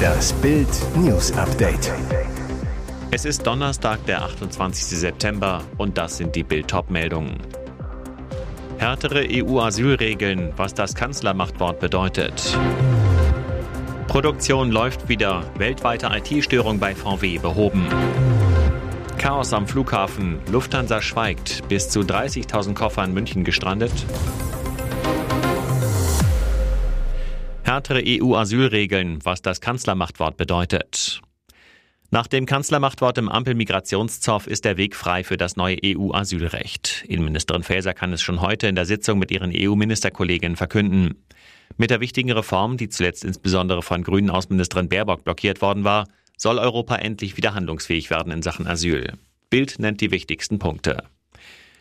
Das Bild News Update. Es ist Donnerstag, der 28. September und das sind die Bild meldungen Härtere EU-Asylregeln, was das Kanzlermachtwort bedeutet. Produktion läuft wieder, weltweite IT-Störung bei VW behoben. Chaos am Flughafen, Lufthansa schweigt, bis zu 30.000 Koffer in München gestrandet. Härtere EU-Asylregeln, was das Kanzlermachtwort bedeutet. Nach dem Kanzlermachtwort im Ampel-Migrationszoff ist der Weg frei für das neue EU-Asylrecht. Innenministerin Faeser kann es schon heute in der Sitzung mit ihren EU-Ministerkolleginnen verkünden. Mit der wichtigen Reform, die zuletzt insbesondere von grünen Außenministerin Baerbock blockiert worden war, soll Europa endlich wieder handlungsfähig werden in Sachen Asyl. Bild nennt die wichtigsten Punkte.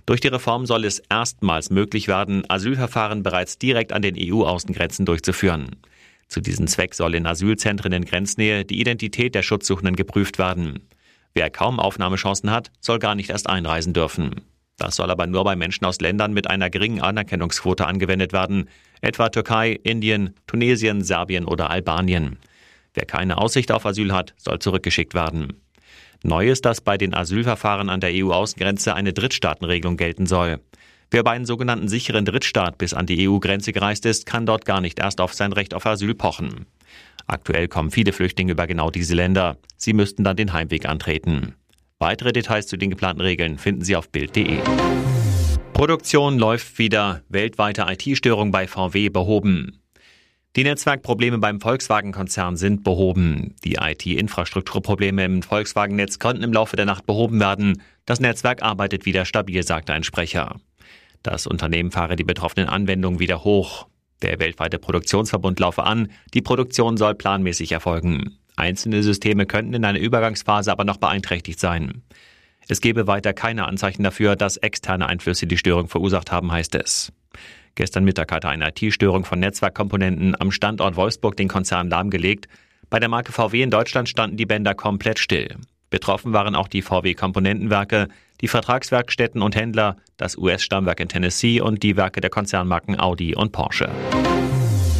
Durch die Reform soll es erstmals möglich werden, Asylverfahren bereits direkt an den EU-Außengrenzen durchzuführen. Zu diesem Zweck soll in Asylzentren in Grenznähe die Identität der Schutzsuchenden geprüft werden. Wer kaum Aufnahmechancen hat, soll gar nicht erst einreisen dürfen. Das soll aber nur bei Menschen aus Ländern mit einer geringen Anerkennungsquote angewendet werden, etwa Türkei, Indien, Tunesien, Serbien oder Albanien. Wer keine Aussicht auf Asyl hat, soll zurückgeschickt werden. Neu ist, dass bei den Asylverfahren an der EU-Außengrenze eine Drittstaatenregelung gelten soll. Wer bei einem sogenannten sicheren Drittstaat bis an die EU-Grenze gereist ist, kann dort gar nicht erst auf sein Recht auf Asyl pochen. Aktuell kommen viele Flüchtlinge über genau diese Länder. Sie müssten dann den Heimweg antreten. Weitere Details zu den geplanten Regeln finden Sie auf Bild.de. Produktion läuft wieder. Weltweite IT-Störung bei VW behoben. Die Netzwerkprobleme beim Volkswagen-Konzern sind behoben. Die IT-Infrastrukturprobleme im Volkswagen-Netz konnten im Laufe der Nacht behoben werden. Das Netzwerk arbeitet wieder stabil, sagte ein Sprecher. Das Unternehmen fahre die betroffenen Anwendungen wieder hoch. Der weltweite Produktionsverbund laufe an, die Produktion soll planmäßig erfolgen. Einzelne Systeme könnten in einer Übergangsphase aber noch beeinträchtigt sein. Es gebe weiter keine Anzeichen dafür, dass externe Einflüsse die Störung verursacht haben, heißt es. Gestern Mittag hatte eine IT-Störung von Netzwerkkomponenten am Standort Wolfsburg den Konzern lahmgelegt. Bei der Marke VW in Deutschland standen die Bänder komplett still. Betroffen waren auch die VW-Komponentenwerke, die Vertragswerkstätten und Händler, das US-Stammwerk in Tennessee und die Werke der Konzernmarken Audi und Porsche.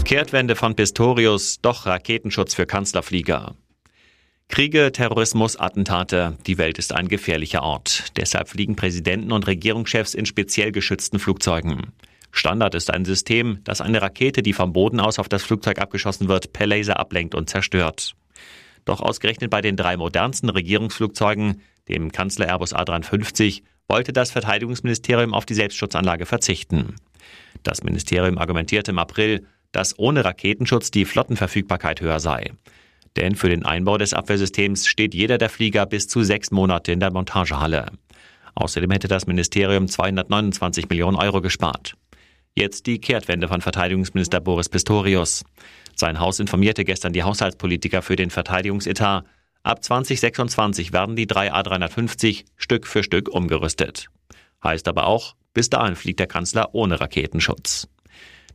Kehrtwende von Pistorius, doch Raketenschutz für Kanzlerflieger. Kriege, Terrorismus, Attentate. Die Welt ist ein gefährlicher Ort. Deshalb fliegen Präsidenten und Regierungschefs in speziell geschützten Flugzeugen. Standard ist ein System, das eine Rakete, die vom Boden aus auf das Flugzeug abgeschossen wird, per Laser ablenkt und zerstört. Doch ausgerechnet bei den drei modernsten Regierungsflugzeugen, dem Kanzler Airbus A350, wollte das Verteidigungsministerium auf die Selbstschutzanlage verzichten. Das Ministerium argumentierte im April, dass ohne Raketenschutz die Flottenverfügbarkeit höher sei. Denn für den Einbau des Abwehrsystems steht jeder der Flieger bis zu sechs Monate in der Montagehalle. Außerdem hätte das Ministerium 229 Millionen Euro gespart. Jetzt die Kehrtwende von Verteidigungsminister Boris Pistorius. Sein Haus informierte gestern die Haushaltspolitiker für den Verteidigungsetat. Ab 2026 werden die drei A350 Stück für Stück umgerüstet. Heißt aber auch, bis dahin fliegt der Kanzler ohne Raketenschutz.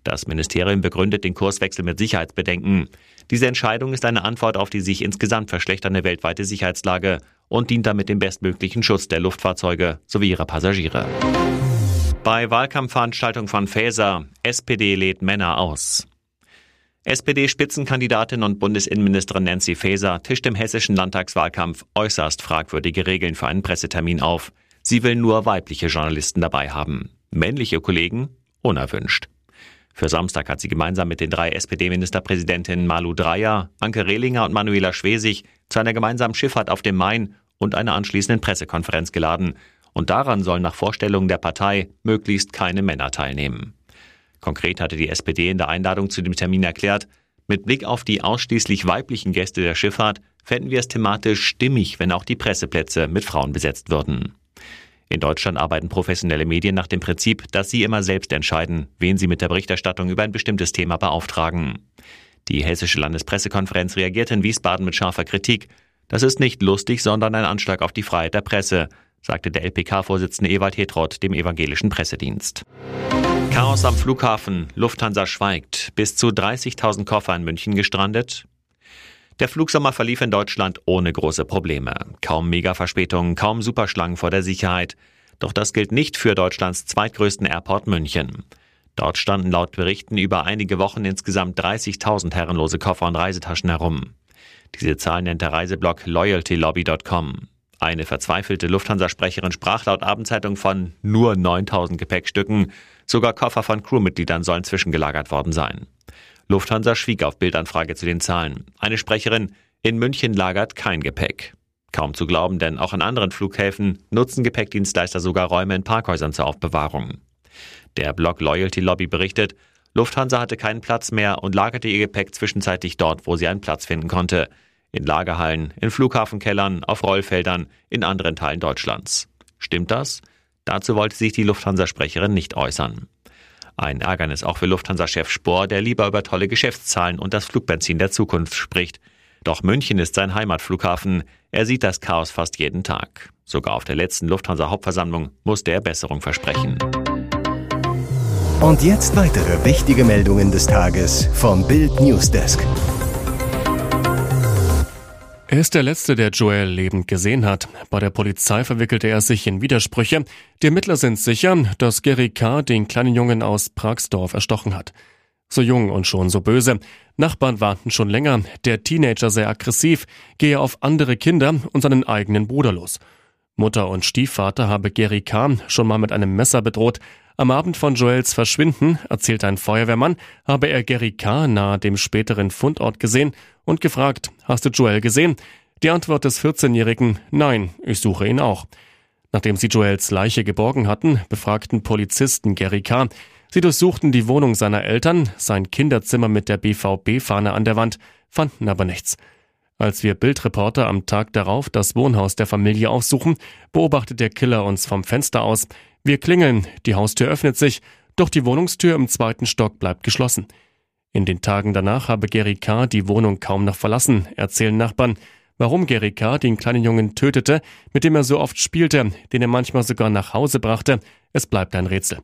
Das Ministerium begründet den Kurswechsel mit Sicherheitsbedenken. Diese Entscheidung ist eine Antwort auf die sich insgesamt verschlechternde weltweite Sicherheitslage und dient damit dem bestmöglichen Schutz der Luftfahrzeuge sowie ihrer Passagiere. Bei Wahlkampfveranstaltung von Faeser, SPD lädt Männer aus. SPD-Spitzenkandidatin und Bundesinnenministerin Nancy Faeser tischt im hessischen Landtagswahlkampf äußerst fragwürdige Regeln für einen Pressetermin auf. Sie will nur weibliche Journalisten dabei haben. Männliche Kollegen unerwünscht. Für Samstag hat sie gemeinsam mit den drei SPD-Ministerpräsidentinnen Malu Dreyer, Anke Rehlinger und Manuela Schwesig zu einer gemeinsamen Schifffahrt auf dem Main und einer anschließenden Pressekonferenz geladen. Und daran sollen nach Vorstellungen der Partei möglichst keine Männer teilnehmen. Konkret hatte die SPD in der Einladung zu dem Termin erklärt, mit Blick auf die ausschließlich weiblichen Gäste der Schifffahrt fänden wir es thematisch stimmig, wenn auch die Presseplätze mit Frauen besetzt würden. In Deutschland arbeiten professionelle Medien nach dem Prinzip, dass sie immer selbst entscheiden, wen sie mit der Berichterstattung über ein bestimmtes Thema beauftragen. Die Hessische Landespressekonferenz reagierte in Wiesbaden mit scharfer Kritik. Das ist nicht lustig, sondern ein Anschlag auf die Freiheit der Presse, sagte der LPK-Vorsitzende Ewald Hetroth dem evangelischen Pressedienst. Chaos am Flughafen. Lufthansa schweigt. Bis zu 30.000 Koffer in München gestrandet. Der Flugsommer verlief in Deutschland ohne große Probleme. Kaum Mega-Verspätungen, kaum Superschlangen vor der Sicherheit. Doch das gilt nicht für Deutschlands zweitgrößten Airport München. Dort standen laut Berichten über einige Wochen insgesamt 30.000 herrenlose Koffer und Reisetaschen herum. Diese Zahl nennt der Reiseblog loyaltylobby.com. Eine verzweifelte Lufthansa-Sprecherin sprach laut Abendzeitung von nur 9000 Gepäckstücken. Sogar Koffer von Crewmitgliedern sollen zwischengelagert worden sein. Lufthansa schwieg auf Bildanfrage zu den Zahlen. Eine Sprecherin, in München lagert kein Gepäck. Kaum zu glauben, denn auch an anderen Flughäfen nutzen Gepäckdienstleister sogar Räume in Parkhäusern zur Aufbewahrung. Der Blog Loyalty Lobby berichtet, Lufthansa hatte keinen Platz mehr und lagerte ihr Gepäck zwischenzeitlich dort, wo sie einen Platz finden konnte. In Lagerhallen, in Flughafenkellern, auf Rollfeldern, in anderen Teilen Deutschlands. Stimmt das? Dazu wollte sich die Lufthansa-Sprecherin nicht äußern. Ein Ärgernis auch für Lufthansa-Chef Spohr, der lieber über tolle Geschäftszahlen und das Flugbenzin der Zukunft spricht. Doch München ist sein Heimatflughafen. Er sieht das Chaos fast jeden Tag. Sogar auf der letzten Lufthansa-Hauptversammlung musste er Besserung versprechen. Und jetzt weitere wichtige Meldungen des Tages vom Bild Newsdesk. Er ist der Letzte, der Joel lebend gesehen hat. Bei der Polizei verwickelte er sich in Widersprüche. Die Ermittler sind sicher, dass Gary K. den kleinen Jungen aus Pragsdorf erstochen hat. So jung und schon so böse. Nachbarn warnten schon länger, der Teenager sei aggressiv, gehe auf andere Kinder und seinen eigenen Bruder los. Mutter und Stiefvater habe Gary K. schon mal mit einem Messer bedroht, am Abend von Joels Verschwinden, erzählt ein Feuerwehrmann, habe er Gary K. nahe dem späteren Fundort gesehen und gefragt, hast du Joel gesehen? Die Antwort des 14-Jährigen, nein, ich suche ihn auch. Nachdem sie Joels Leiche geborgen hatten, befragten Polizisten Gary K. Sie durchsuchten die Wohnung seiner Eltern, sein Kinderzimmer mit der BVB-Fahne an der Wand, fanden aber nichts. Als wir Bildreporter am Tag darauf das Wohnhaus der Familie aufsuchen, beobachtet der Killer uns vom Fenster aus. Wir klingeln, die Haustür öffnet sich, doch die Wohnungstür im zweiten Stock bleibt geschlossen. In den Tagen danach habe Gary K. die Wohnung kaum noch verlassen, erzählen Nachbarn. Warum Gary K. den kleinen Jungen tötete, mit dem er so oft spielte, den er manchmal sogar nach Hause brachte, es bleibt ein Rätsel.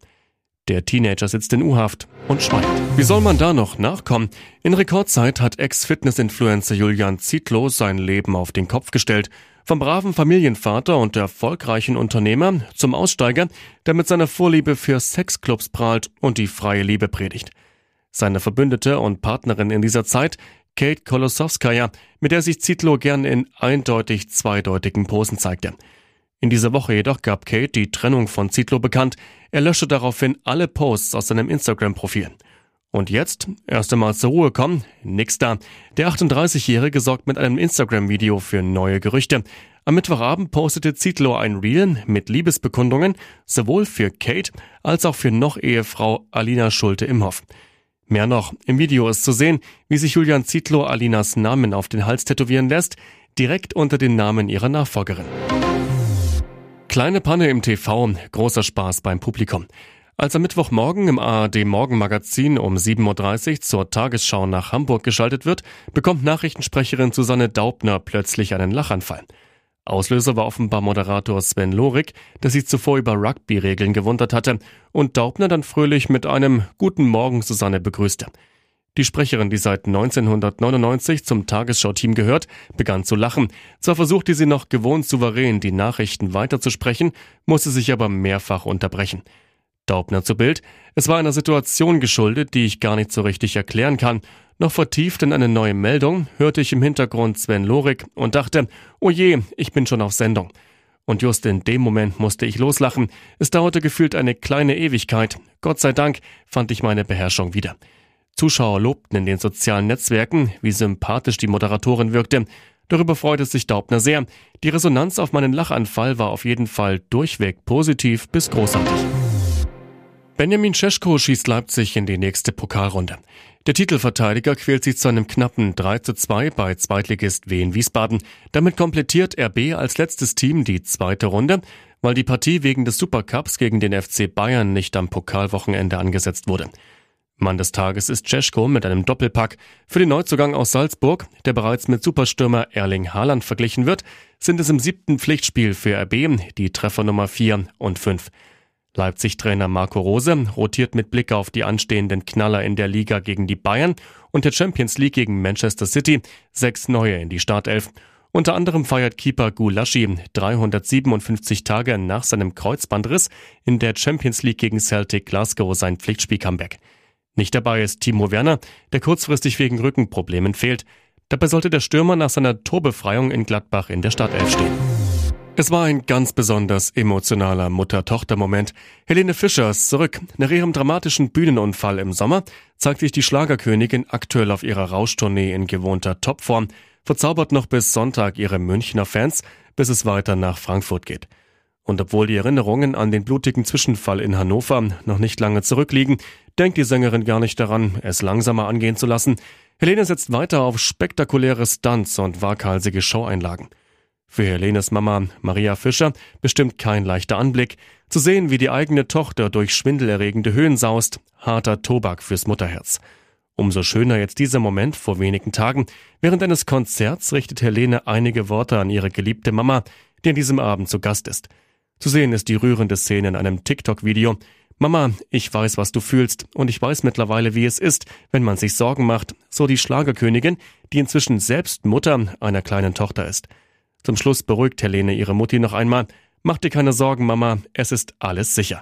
Der Teenager sitzt in U-Haft und schweigt. Wie soll man da noch nachkommen? In Rekordzeit hat Ex-Fitness-Influencer Julian Zietlow sein Leben auf den Kopf gestellt. Vom braven Familienvater und erfolgreichen Unternehmer zum Aussteiger, der mit seiner Vorliebe für Sexclubs prahlt und die freie Liebe predigt. Seine Verbündete und Partnerin in dieser Zeit, Kate Kolosowskaja, mit der sich Zitlo gern in eindeutig zweideutigen Posen zeigte. In dieser Woche jedoch gab Kate die Trennung von Zitlo bekannt. Er löschte daraufhin alle Posts aus seinem Instagram-Profil. Und jetzt, erst einmal zur Ruhe kommen, nix da. Der 38-Jährige sorgt mit einem Instagram-Video für neue Gerüchte. Am Mittwochabend postete Zietlow ein Reel mit Liebesbekundungen, sowohl für Kate als auch für noch Ehefrau Alina Schulte-Imhoff. Mehr noch, im Video ist zu sehen, wie sich Julian Zietlow Alinas Namen auf den Hals tätowieren lässt, direkt unter den Namen ihrer Nachfolgerin. Kleine Panne im TV, großer Spaß beim Publikum. Als am Mittwochmorgen im ARD Morgenmagazin um 7.30 Uhr zur Tagesschau nach Hamburg geschaltet wird, bekommt Nachrichtensprecherin Susanne Daubner plötzlich einen Lachanfall. Auslöser war offenbar Moderator Sven Lorik, der sich zuvor über Rugby-Regeln gewundert hatte und Daubner dann fröhlich mit einem Guten Morgen Susanne begrüßte. Die Sprecherin, die seit 1999 zum Tagesschau-Team gehört, begann zu lachen. Zwar versuchte sie noch gewohnt souverän die Nachrichten weiterzusprechen, musste sich aber mehrfach unterbrechen. Daubner zu Bild. Es war einer Situation geschuldet, die ich gar nicht so richtig erklären kann. Noch vertieft in eine neue Meldung hörte ich im Hintergrund Sven Lorik und dachte, oh je, ich bin schon auf Sendung. Und just in dem Moment musste ich loslachen. Es dauerte gefühlt eine kleine Ewigkeit. Gott sei Dank fand ich meine Beherrschung wieder. Zuschauer lobten in den sozialen Netzwerken, wie sympathisch die Moderatorin wirkte. Darüber freute sich Daubner sehr. Die Resonanz auf meinen Lachanfall war auf jeden Fall durchweg positiv bis großartig. Benjamin Cesko schießt Leipzig in die nächste Pokalrunde. Der Titelverteidiger quält sich zu einem knappen 3 zu 2 bei Zweitligist Wien Wiesbaden. Damit komplettiert RB als letztes Team die zweite Runde, weil die Partie wegen des Supercups gegen den FC Bayern nicht am Pokalwochenende angesetzt wurde. Mann des Tages ist Cesko mit einem Doppelpack. Für den Neuzugang aus Salzburg, der bereits mit Superstürmer Erling Haaland verglichen wird, sind es im siebten Pflichtspiel für RB die Treffer Nummer 4 und 5. Leipzig-Trainer Marco Rose rotiert mit Blick auf die anstehenden Knaller in der Liga gegen die Bayern und der Champions League gegen Manchester City sechs neue in die Startelf. Unter anderem feiert Keeper Gulaschi 357 Tage nach seinem Kreuzbandriss in der Champions League gegen Celtic Glasgow sein Pflichtspiel-Comeback. Nicht dabei ist Timo Werner, der kurzfristig wegen Rückenproblemen fehlt. Dabei sollte der Stürmer nach seiner Torbefreiung in Gladbach in der Startelf stehen. Es war ein ganz besonders emotionaler Mutter-Tochter-Moment. Helene Fischer ist zurück. Nach ihrem dramatischen Bühnenunfall im Sommer zeigt sich die Schlagerkönigin aktuell auf ihrer Rauschtournee in gewohnter Topform, verzaubert noch bis Sonntag ihre Münchner Fans, bis es weiter nach Frankfurt geht. Und obwohl die Erinnerungen an den blutigen Zwischenfall in Hannover noch nicht lange zurückliegen, denkt die Sängerin gar nicht daran, es langsamer angehen zu lassen. Helene setzt weiter auf spektakuläre Stunts und waghalsige Showeinlagen. Für Helenes Mama Maria Fischer bestimmt kein leichter Anblick, zu sehen, wie die eigene Tochter durch schwindelerregende Höhen saust, harter Tobak fürs Mutterherz. Umso schöner jetzt dieser Moment vor wenigen Tagen. Während eines Konzerts richtet Helene einige Worte an ihre geliebte Mama, die an diesem Abend zu Gast ist. Zu sehen ist die rührende Szene in einem TikTok-Video. Mama, ich weiß, was du fühlst, und ich weiß mittlerweile, wie es ist, wenn man sich Sorgen macht, so die Schlagerkönigin, die inzwischen selbst Mutter einer kleinen Tochter ist. Zum Schluss beruhigt Helene ihre Mutti noch einmal. Mach dir keine Sorgen, Mama, es ist alles sicher.